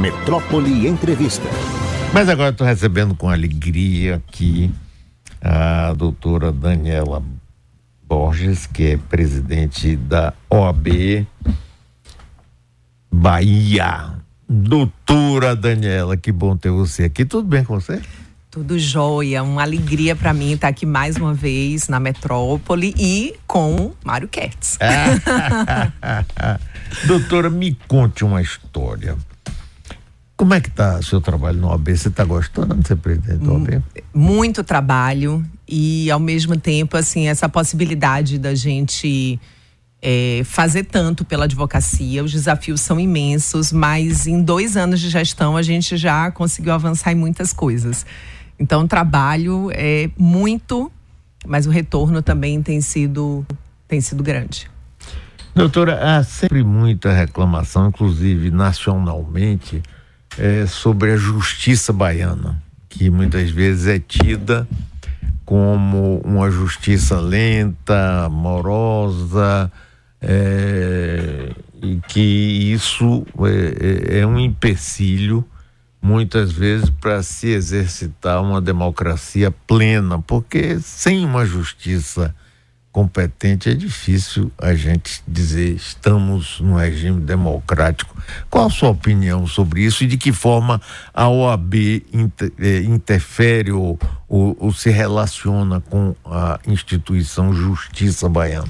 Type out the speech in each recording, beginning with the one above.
Metrópole Entrevista. Mas agora estou recebendo com alegria aqui a doutora Daniela Borges, que é presidente da OAB Bahia. Doutora Daniela, que bom ter você aqui. Tudo bem com você? Tudo jóia, uma alegria para mim estar aqui mais uma vez na Metrópole e com Mário Kertz. Doutora, me conte uma história. Como é que está o seu trabalho no OAB? Você está gostando de ser presidente do OAB? Muito trabalho e ao mesmo tempo, assim, essa possibilidade da gente é, fazer tanto pela advocacia. Os desafios são imensos, mas em dois anos de gestão a gente já conseguiu avançar em muitas coisas. Então, o trabalho é muito, mas o retorno também tem sido, tem sido grande. Doutora, há sempre muita reclamação, inclusive nacionalmente, é, sobre a justiça baiana, que muitas vezes é tida como uma justiça lenta, morosa, é, e que isso é, é, é um empecilho muitas vezes para se exercitar uma democracia plena, porque sem uma justiça competente é difícil a gente dizer estamos num regime democrático. Qual a sua opinião sobre isso e de que forma a OAB inter, eh, interfere ou, ou, ou se relaciona com a instituição Justiça Baiana?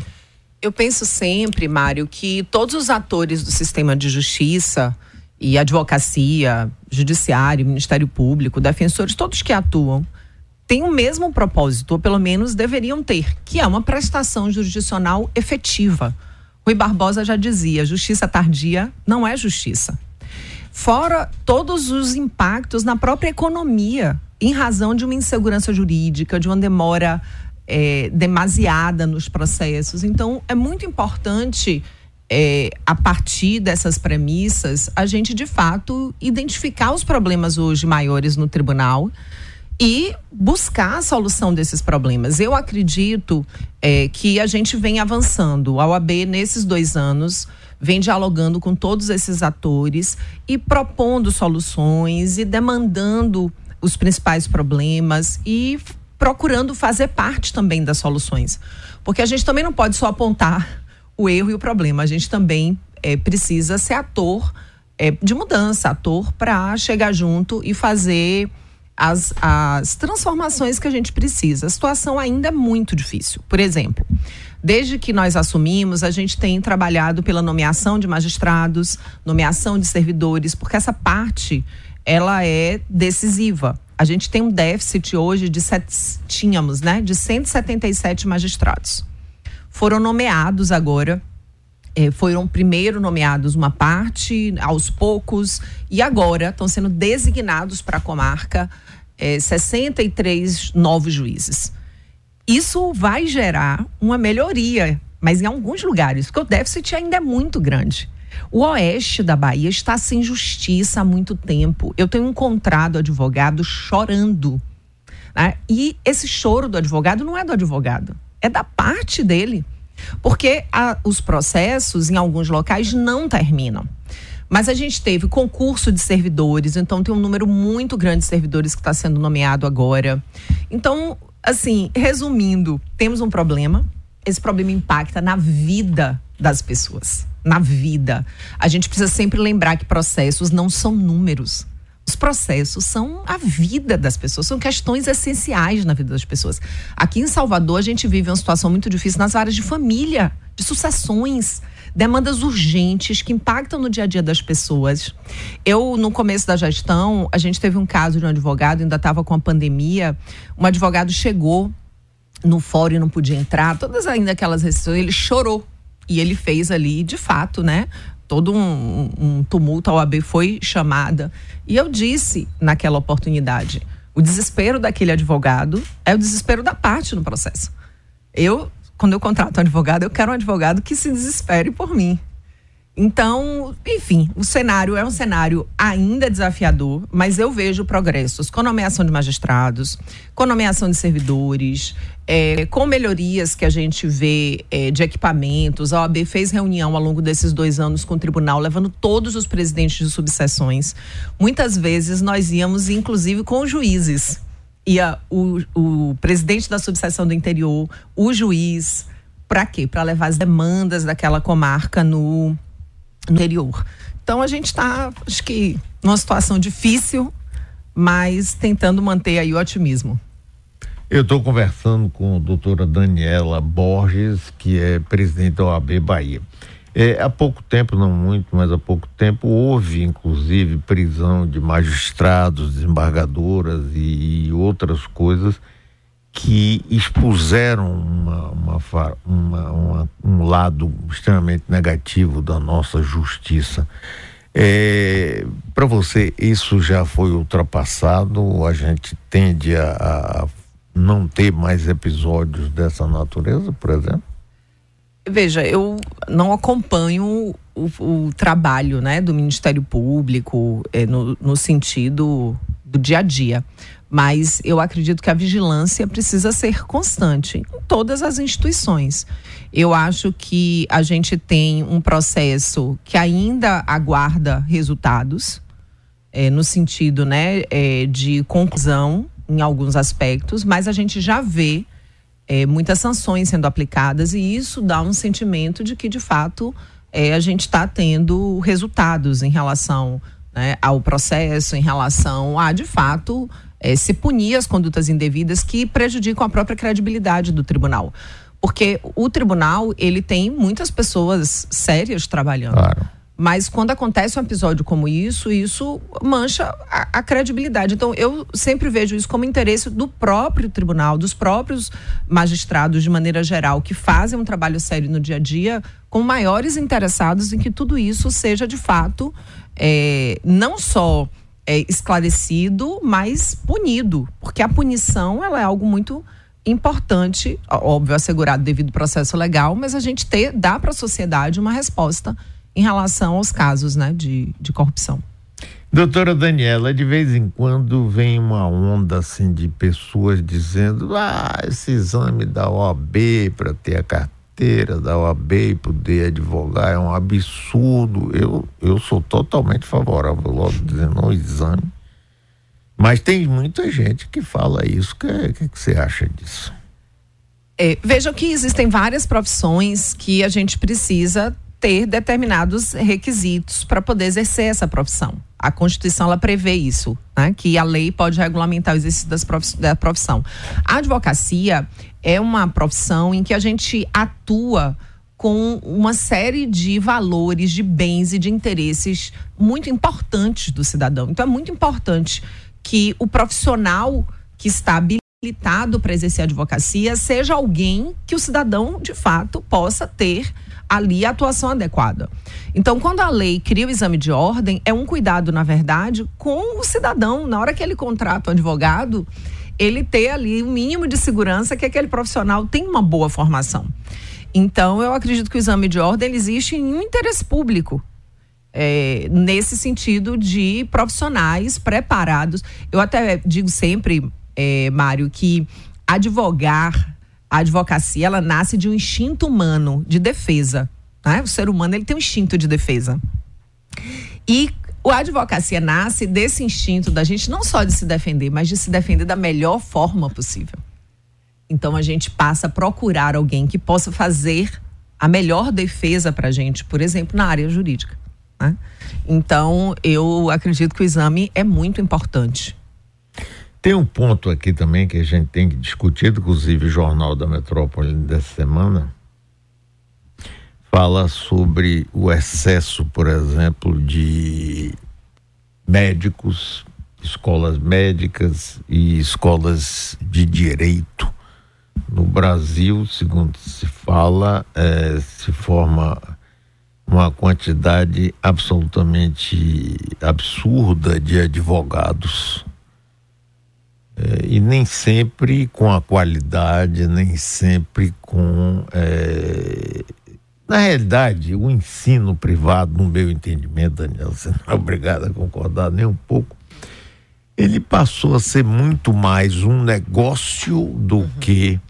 Eu penso sempre, Mário, que todos os atores do sistema de justiça e advocacia, judiciário, Ministério Público, defensores, todos que atuam, têm o mesmo propósito, ou pelo menos deveriam ter, que é uma prestação jurisdicional efetiva. Rui Barbosa já dizia: justiça tardia não é justiça. Fora todos os impactos na própria economia, em razão de uma insegurança jurídica, de uma demora é, demasiada nos processos. Então, é muito importante é, a partir dessas premissas, a gente de fato identificar os problemas hoje maiores no tribunal e buscar a solução desses problemas. Eu acredito é, que a gente vem avançando. A OAB, nesses dois anos, vem dialogando com todos esses atores e propondo soluções e demandando os principais problemas e procurando fazer parte também das soluções. Porque a gente também não pode só apontar o erro e o problema. A gente também é, precisa ser ator é, de mudança, ator para chegar junto e fazer as, as transformações que a gente precisa. A situação ainda é muito difícil. Por exemplo, desde que nós assumimos, a gente tem trabalhado pela nomeação de magistrados, nomeação de servidores, porque essa parte ela é decisiva. A gente tem um déficit hoje de sete, tínhamos, né, de 177 magistrados foram nomeados agora. É, foram primeiro nomeados uma parte, aos poucos, e agora estão sendo designados para a comarca é, 63 novos juízes. Isso vai gerar uma melhoria, mas em alguns lugares, porque o déficit ainda é muito grande. O oeste da Bahia está sem justiça há muito tempo. Eu tenho encontrado advogado chorando. Né? E esse choro do advogado não é do advogado, é da parte dele. Porque a, os processos, em alguns locais, não terminam. Mas a gente teve concurso de servidores, então tem um número muito grande de servidores que está sendo nomeado agora. Então, assim, resumindo, temos um problema. Esse problema impacta na vida das pessoas. Na vida. A gente precisa sempre lembrar que processos não são números. Os processos são a vida das pessoas, são questões essenciais na vida das pessoas. Aqui em Salvador, a gente vive uma situação muito difícil nas áreas de família, de sucessões, demandas urgentes que impactam no dia a dia das pessoas. Eu, no começo da gestão, a gente teve um caso de um advogado, ainda estava com a pandemia. Um advogado chegou no fórum e não podia entrar, todas ainda aquelas restrições, ele chorou. E ele fez ali, de fato, né? Todo um, um tumulto, a OAB foi chamada. E eu disse naquela oportunidade: o desespero daquele advogado é o desespero da parte no processo. Eu, quando eu contrato um advogado, eu quero um advogado que se desespere por mim. Então, enfim, o cenário é um cenário ainda desafiador, mas eu vejo progressos com nomeação de magistrados, com nomeação de servidores, é, com melhorias que a gente vê é, de equipamentos. A OAB fez reunião ao longo desses dois anos com o tribunal, levando todos os presidentes de subseções. Muitas vezes nós íamos, inclusive, com juízes. Ia o, o presidente da subseção do interior, o juiz. Para quê? Para levar as demandas daquela comarca no interior. Então a gente está, acho que, numa situação difícil, mas tentando manter aí o otimismo. Eu estou conversando com a doutora Daniela Borges, que é presidente da OAB Bahia. É, há pouco tempo, não muito, mas há pouco tempo, houve inclusive prisão de magistrados, desembargadoras e, e outras coisas que expuseram uma, uma, uma, um lado extremamente negativo da nossa justiça. É, Para você, isso já foi ultrapassado? A gente tende a, a não ter mais episódios dessa natureza, por exemplo? Veja, eu não acompanho o, o trabalho né, do Ministério Público é, no, no sentido do dia a dia mas eu acredito que a vigilância precisa ser constante em todas as instituições. Eu acho que a gente tem um processo que ainda aguarda resultados, é, no sentido né, é, de conclusão em alguns aspectos, mas a gente já vê é, muitas sanções sendo aplicadas e isso dá um sentimento de que, de fato, a gente está tendo resultados em relação né, ao processo, em relação a, de fato, é, se punir as condutas indevidas que prejudicam a própria credibilidade do tribunal. Porque o tribunal, ele tem muitas pessoas sérias trabalhando. Claro. Mas quando acontece um episódio como isso, isso mancha a, a, credibilidade. Então, eu sempre vejo isso como interesse do próprio tribunal, dos próprios magistrados, de maneira geral, que fazem um trabalho sério no dia a dia, com maiores interessados em que tudo isso seja de fato é, não só é, esclarecido, mas punido, porque a punição ela é algo muito importante, óbvio, assegurado devido processo legal, mas a gente ter, dá para a sociedade uma resposta em relação aos casos né, de, de corrupção. Doutora Daniela, de vez em quando vem uma onda assim de pessoas dizendo: ah, esse exame da OAB para ter a carteira carteira da OAB e poder advogar é um absurdo. Eu, eu sou totalmente favorável, logo dizendo, ao exame. Mas tem muita gente que fala isso. O que, que, que, você acha disso? É, vejam que existem várias profissões que a gente precisa ter determinados requisitos para poder exercer essa profissão. A Constituição ela prevê isso, né? que a lei pode regulamentar o exercício das profiss da profissão. A advocacia é uma profissão em que a gente atua com uma série de valores, de bens e de interesses muito importantes do cidadão. Então é muito importante que o profissional que está habilitado para exercer a advocacia seja alguém que o cidadão de fato possa ter ali a atuação adequada. Então, quando a lei cria o exame de ordem, é um cuidado, na verdade, com o cidadão. Na hora que ele contrata um advogado, ele ter ali o um mínimo de segurança que aquele profissional tem uma boa formação. Então, eu acredito que o exame de ordem existe em um interesse público. É, nesse sentido de profissionais preparados. Eu até digo sempre, é, Mário, que advogar a advocacia ela nasce de um instinto humano de defesa. Né? O ser humano ele tem um instinto de defesa. E a advocacia nasce desse instinto da gente não só de se defender, mas de se defender da melhor forma possível. Então a gente passa a procurar alguém que possa fazer a melhor defesa para a gente, por exemplo, na área jurídica. Né? Então eu acredito que o exame é muito importante. Tem um ponto aqui também que a gente tem que discutir, inclusive o Jornal da Metrópole dessa semana fala sobre o excesso, por exemplo, de médicos, escolas médicas e escolas de direito. No Brasil, segundo se fala, é, se forma uma quantidade absolutamente absurda de advogados é, e nem sempre com a qualidade, nem sempre com é, Na realidade, o ensino privado, no meu entendimento, Daniel, você não é obrigado a concordar nem um pouco, ele passou a ser muito mais um negócio do uhum. que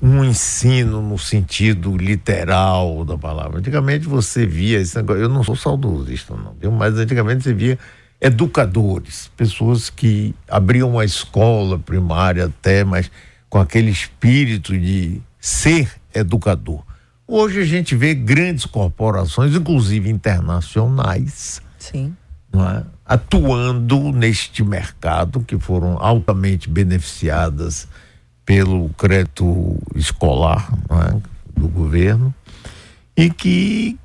um ensino no sentido literal da palavra. Antigamente você via esse negócio, eu não sou saudosista, não, viu? mas antigamente você via educadores, pessoas que abriam uma escola primária até, mas com aquele espírito de ser educador. Hoje a gente vê grandes corporações, inclusive internacionais, Sim. É? atuando neste mercado, que foram altamente beneficiadas pelo crédito escolar é? do governo e que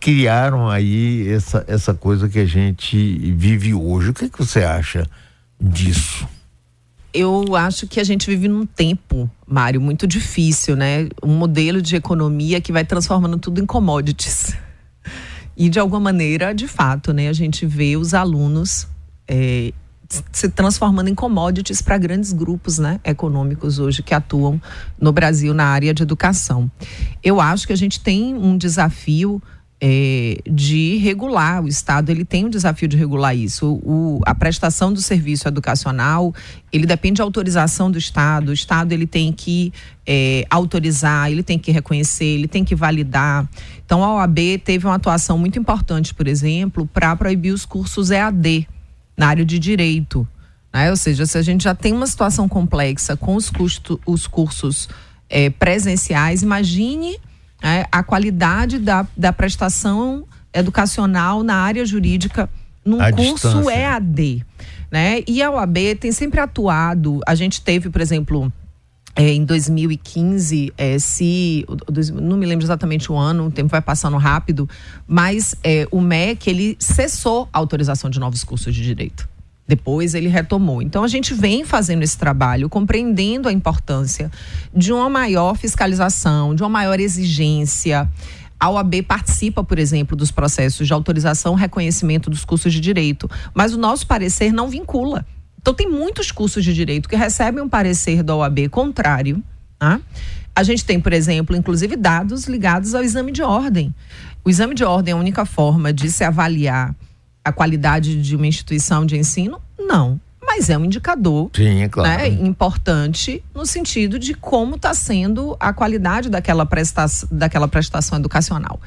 criaram aí essa, essa coisa que a gente vive hoje. O que, que você acha disso? Eu acho que a gente vive num tempo, Mário, muito difícil, né? Um modelo de economia que vai transformando tudo em commodities. E de alguma maneira, de fato, né, a gente vê os alunos é, se transformando em commodities para grandes grupos né, econômicos hoje que atuam no Brasil na área de educação. Eu acho que a gente tem um desafio é, de regular. O Estado ele tem um desafio de regular isso. O, a prestação do serviço educacional ele depende de autorização do Estado. O Estado ele tem que é, autorizar, ele tem que reconhecer, ele tem que validar. Então a OAB teve uma atuação muito importante, por exemplo, para proibir os cursos EAD na área de direito. Né? Ou seja, se a gente já tem uma situação complexa com os, custo, os cursos é, presenciais, imagine é, a qualidade da, da prestação educacional na área jurídica num a curso distância. EAD. Né? E a OAB tem sempre atuado. A gente teve, por exemplo, é, em 2015, é, se não me lembro exatamente o ano, o tempo vai passando rápido, mas é, o MEC ele cessou a autorização de novos cursos de direito. Depois ele retomou. Então a gente vem fazendo esse trabalho, compreendendo a importância de uma maior fiscalização, de uma maior exigência. A OAB participa, por exemplo, dos processos de autorização e reconhecimento dos cursos de direito, mas o nosso parecer não vincula. Então tem muitos cursos de direito que recebem um parecer da OAB contrário. Tá? A gente tem, por exemplo, inclusive dados ligados ao exame de ordem. O exame de ordem é a única forma de se avaliar a qualidade de uma instituição de ensino? Não. Mas é um indicador Sim, é claro. né, importante no sentido de como está sendo a qualidade daquela prestação, daquela prestação educacional.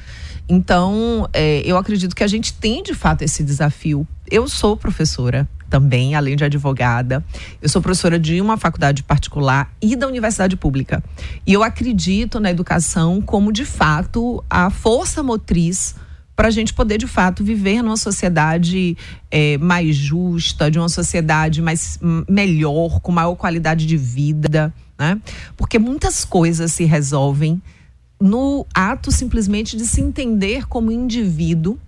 Então, é, eu acredito que a gente tem de fato esse desafio. Eu sou professora também, além de advogada. Eu sou professora de uma faculdade particular e da universidade pública. E eu acredito na educação como, de fato, a força motriz para a gente poder de fato viver numa sociedade é, mais justa, de uma sociedade mais melhor, com maior qualidade de vida, né? Porque muitas coisas se resolvem no ato simplesmente de se entender como indivíduo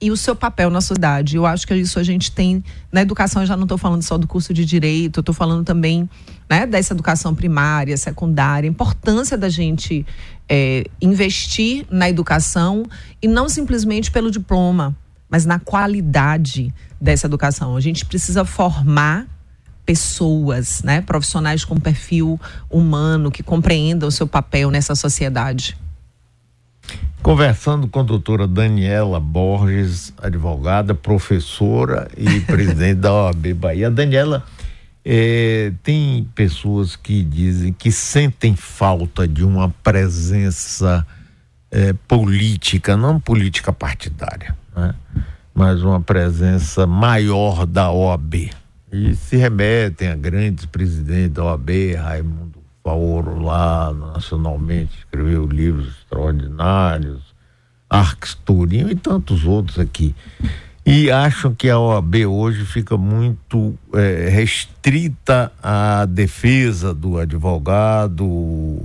e o seu papel na sociedade. Eu acho que isso a gente tem na educação. Eu já não estou falando só do curso de direito, estou falando também né, dessa educação primária, secundária, a importância da gente é, investir na educação e não simplesmente pelo diploma, mas na qualidade dessa educação. A gente precisa formar pessoas, né, profissionais com perfil humano que compreendam o seu papel nessa sociedade. Conversando com a doutora Daniela Borges, advogada, professora e presidente da OAB Bahia. Daniela, é, tem pessoas que dizem que sentem falta de uma presença é, política, não política partidária, né? mas uma presença maior da OAB. E se remetem a grandes presidentes da OAB, Raimundo Faoro lá nacionalmente, escreveu livros extraordinários, Arques Turinho e tantos outros aqui. E acham que a OAB hoje fica muito é, restrita à defesa do advogado,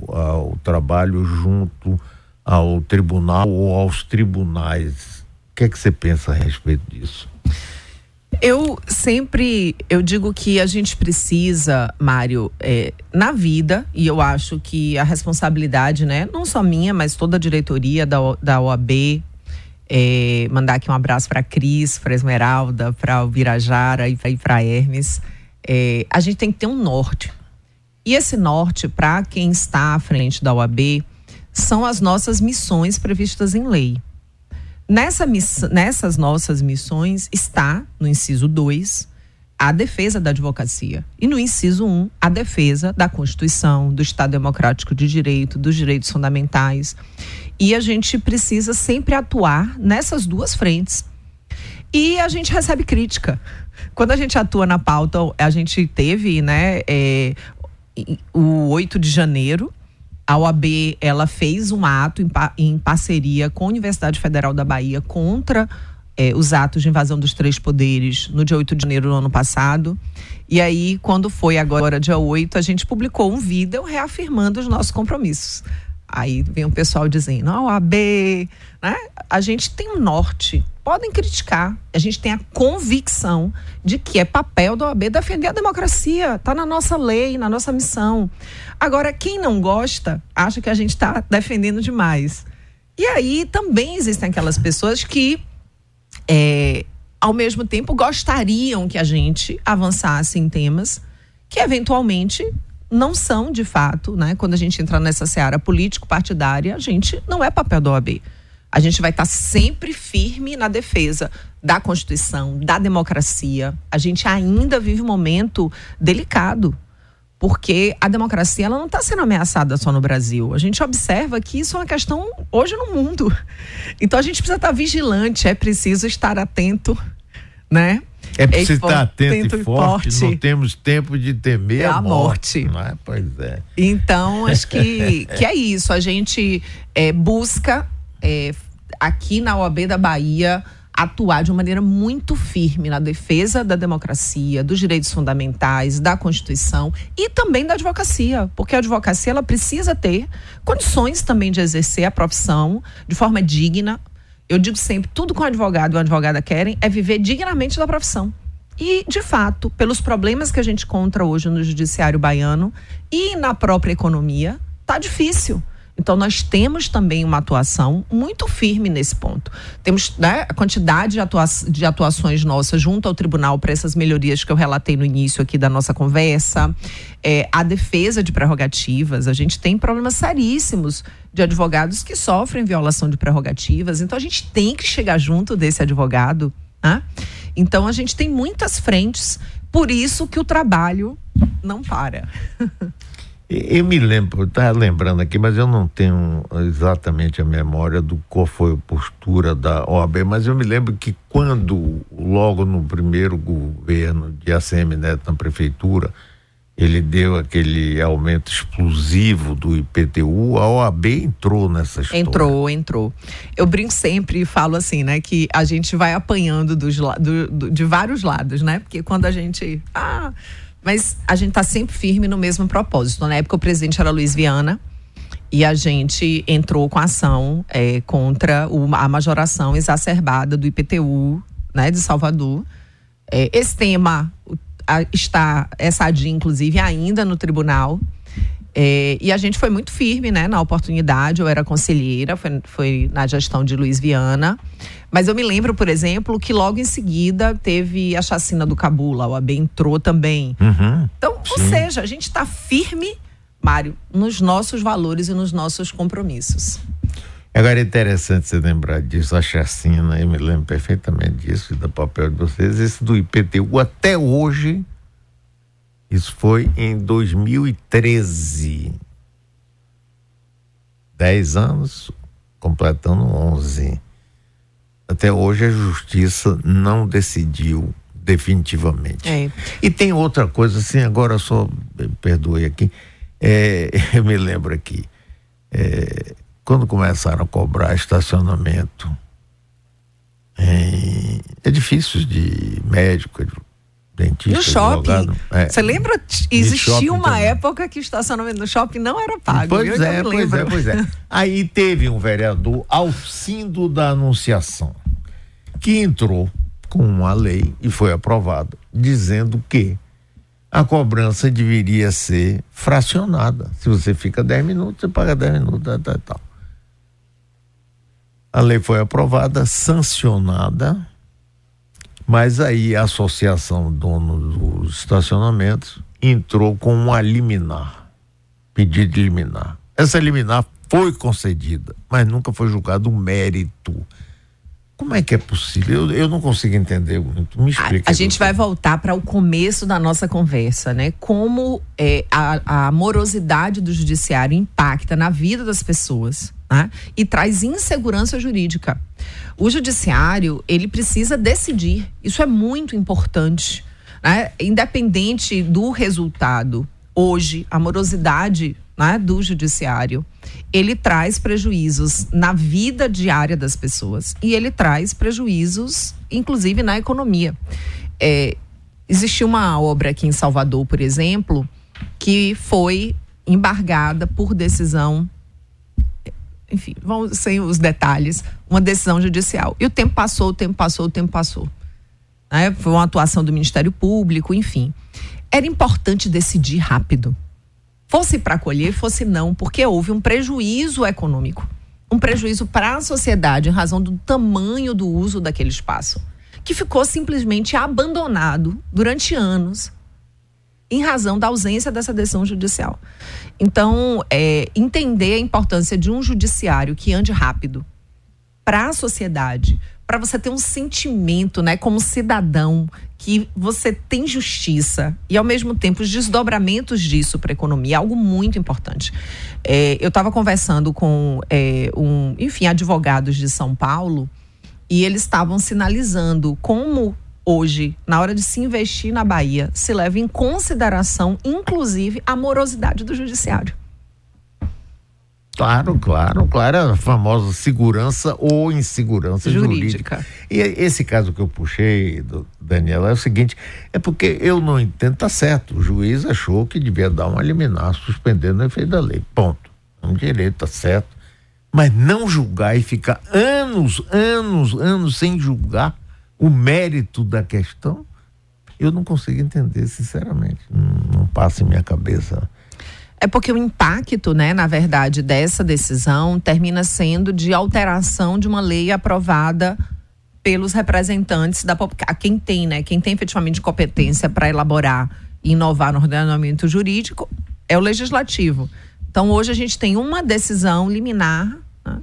ao trabalho junto ao tribunal ou aos tribunais. O que é que você pensa a respeito disso? Eu sempre eu digo que a gente precisa, Mário, é, na vida, e eu acho que a responsabilidade, né, não só minha, mas toda a diretoria da, da OAB, é, mandar aqui um abraço para Cris, para Esmeralda, para o Birajara e para Hermes. É, a gente tem que ter um norte. E esse norte, para quem está à frente da OAB, são as nossas missões previstas em lei. Nessa miss, nessas nossas missões está, no inciso 2, a defesa da advocacia. E no inciso 1, um, a defesa da Constituição, do Estado Democrático de Direito, dos direitos fundamentais. E a gente precisa sempre atuar nessas duas frentes. E a gente recebe crítica. Quando a gente atua na pauta, a gente teve né, é, o 8 de janeiro, a OAB ela fez um ato em, em parceria com a Universidade Federal da Bahia contra é, os atos de invasão dos três poderes no dia 8 de janeiro do ano passado. E aí, quando foi agora dia 8, a gente publicou um vídeo reafirmando os nossos compromissos. Aí vem o pessoal dizendo, a OAB, né? A gente tem um norte. Podem criticar. A gente tem a convicção de que é papel da OAB defender a democracia. Está na nossa lei, na nossa missão. Agora, quem não gosta, acha que a gente está defendendo demais. E aí também existem aquelas pessoas que, é, ao mesmo tempo, gostariam que a gente avançasse em temas que eventualmente não são de fato, né? Quando a gente entra nessa seara político-partidária, a gente não é papel da OAB. A gente vai estar sempre firme na defesa da Constituição, da democracia. A gente ainda vive um momento delicado porque a democracia ela não está sendo ameaçada só no Brasil. A gente observa que isso é uma questão hoje no mundo. Então a gente precisa estar vigilante, é preciso estar atento, né? É preciso é estar atento e forte, forte. Não temos tempo de temer é a, a morte. morte. É? Pois é. Então acho que, que é isso. A gente é, busca é, aqui na OAB da Bahia atuar de uma maneira muito firme na defesa da democracia, dos direitos fundamentais, da Constituição e também da advocacia, porque a advocacia ela precisa ter condições também de exercer a profissão de forma digna. Eu digo sempre, tudo que um advogado e uma advogada querem é viver dignamente da profissão. E, de fato, pelos problemas que a gente encontra hoje no judiciário baiano e na própria economia, tá difícil. Então, nós temos também uma atuação muito firme nesse ponto. Temos né, a quantidade de, atua de atuações nossas junto ao tribunal para essas melhorias que eu relatei no início aqui da nossa conversa, é, a defesa de prerrogativas. A gente tem problemas seríssimos de advogados que sofrem violação de prerrogativas. Então, a gente tem que chegar junto desse advogado. Né? Então, a gente tem muitas frentes. Por isso que o trabalho não para. Eu me lembro, estava lembrando aqui, mas eu não tenho exatamente a memória do qual foi a postura da OAB, mas eu me lembro que quando, logo no primeiro governo de ACM Neto na prefeitura, ele deu aquele aumento explosivo do IPTU, a OAB entrou nessa história. Entrou, entrou. Eu brinco sempre e falo assim, né, que a gente vai apanhando dos, do, do, de vários lados, né? Porque quando a gente. Ah, mas a gente está sempre firme no mesmo propósito. Na época, o presidente era Luiz Viana e a gente entrou com ação é, contra a majoração exacerbada do IPTU né, de Salvador. É, esse tema a, está, essa ADI, inclusive, ainda no tribunal. É, e a gente foi muito firme né, na oportunidade. Eu era conselheira, foi, foi na gestão de Luiz Viana. Mas eu me lembro, por exemplo, que logo em seguida teve a chacina do Cabula, o AB entrou também. Uhum, então, sim. ou seja, a gente está firme, Mário, nos nossos valores e nos nossos compromissos. Agora é interessante você lembrar disso, a chacina, eu me lembro perfeitamente disso, do papel de vocês. Esse do IPTU, até hoje, isso foi em 2013. Dez anos, completando 11 até hoje a justiça não decidiu definitivamente. É. E tem outra coisa, assim, agora só perdoe aqui, é, eu me lembro aqui, é, quando começaram a cobrar estacionamento em edifícios de médico, dentista, no shopping. É. Você lembra? Existia uma também. época que o estacionamento no shopping não era pago. Pois é, pois é, pois é. Aí teve um vereador, Alcindo da Anunciação, que entrou com uma lei e foi aprovado, dizendo que a cobrança deveria ser fracionada. Se você fica 10 minutos, você paga 10 minutos, tal, tal. A lei foi aprovada, sancionada mas aí a Associação Dono dos Estacionamentos entrou com uma liminar, pedido de liminar. Essa liminar foi concedida, mas nunca foi julgado o mérito. Como é que é possível? Eu, eu não consigo entender muito. Me explica. A, a gente vai voltar para o começo da nossa conversa, né? Como é, a, a morosidade do judiciário impacta na vida das pessoas né? e traz insegurança jurídica. O judiciário ele precisa decidir. Isso é muito importante, né? Independente do resultado. Hoje, a morosidade né, do judiciário, ele traz prejuízos na vida diária das pessoas e ele traz prejuízos, inclusive, na economia. É, existiu uma obra aqui em Salvador, por exemplo, que foi embargada por decisão enfim, sem os detalhes, uma decisão judicial. E o tempo passou, o tempo passou, o tempo passou. Né? Foi uma atuação do Ministério Público, enfim. Era importante decidir rápido. Fosse para acolher, fosse não, porque houve um prejuízo econômico. Um prejuízo para a sociedade em razão do tamanho do uso daquele espaço, que ficou simplesmente abandonado durante anos em razão da ausência dessa decisão judicial. Então, é, entender a importância de um judiciário que ande rápido para a sociedade, para você ter um sentimento, né, como cidadão, que você tem justiça e ao mesmo tempo os desdobramentos disso para a economia, é algo muito importante. É, eu estava conversando com é, um, enfim, advogados de São Paulo e eles estavam sinalizando como hoje, na hora de se investir na Bahia, se leva em consideração, inclusive, a morosidade do judiciário. Claro, claro, claro, a famosa segurança ou insegurança jurídica. jurídica. E esse caso que eu puxei, do Daniela, é o seguinte: é porque eu não entendo, tá certo, o juiz achou que devia dar um liminar suspendendo o efeito da lei. Ponto. É um direito, tá certo. Mas não julgar e ficar anos, anos, anos sem julgar o mérito da questão, eu não consigo entender, sinceramente. Não, não passa em minha cabeça. É porque o impacto, né, na verdade, dessa decisão termina sendo de alteração de uma lei aprovada pelos representantes da a quem tem, né, quem tem efetivamente competência para elaborar e inovar no ordenamento jurídico é o legislativo. Então hoje a gente tem uma decisão liminar né,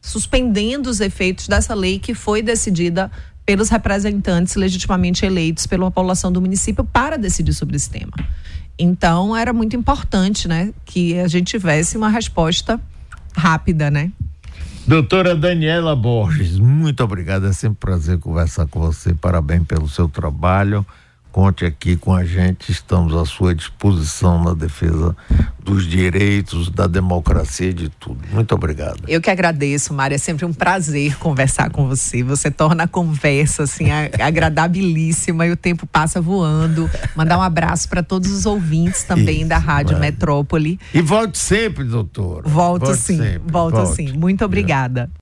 suspendendo os efeitos dessa lei que foi decidida pelos representantes legitimamente eleitos pela população do município para decidir sobre esse tema. Então era muito importante, né, que a gente tivesse uma resposta rápida, né? Doutora Daniela Borges, muito obrigada. É sempre um prazer conversar com você. Parabéns pelo seu trabalho. Conte aqui com a gente, estamos à sua disposição na defesa dos direitos, da democracia e de tudo. Muito obrigado. Eu que agradeço, Mária. É sempre um prazer conversar com você. Você torna a conversa assim agradabilíssima e o tempo passa voando. Mandar um abraço para todos os ouvintes também Isso, da Rádio Metrópole. E volte sempre, doutor. Volto volte sim, sempre, volto volte. sim. Muito obrigada.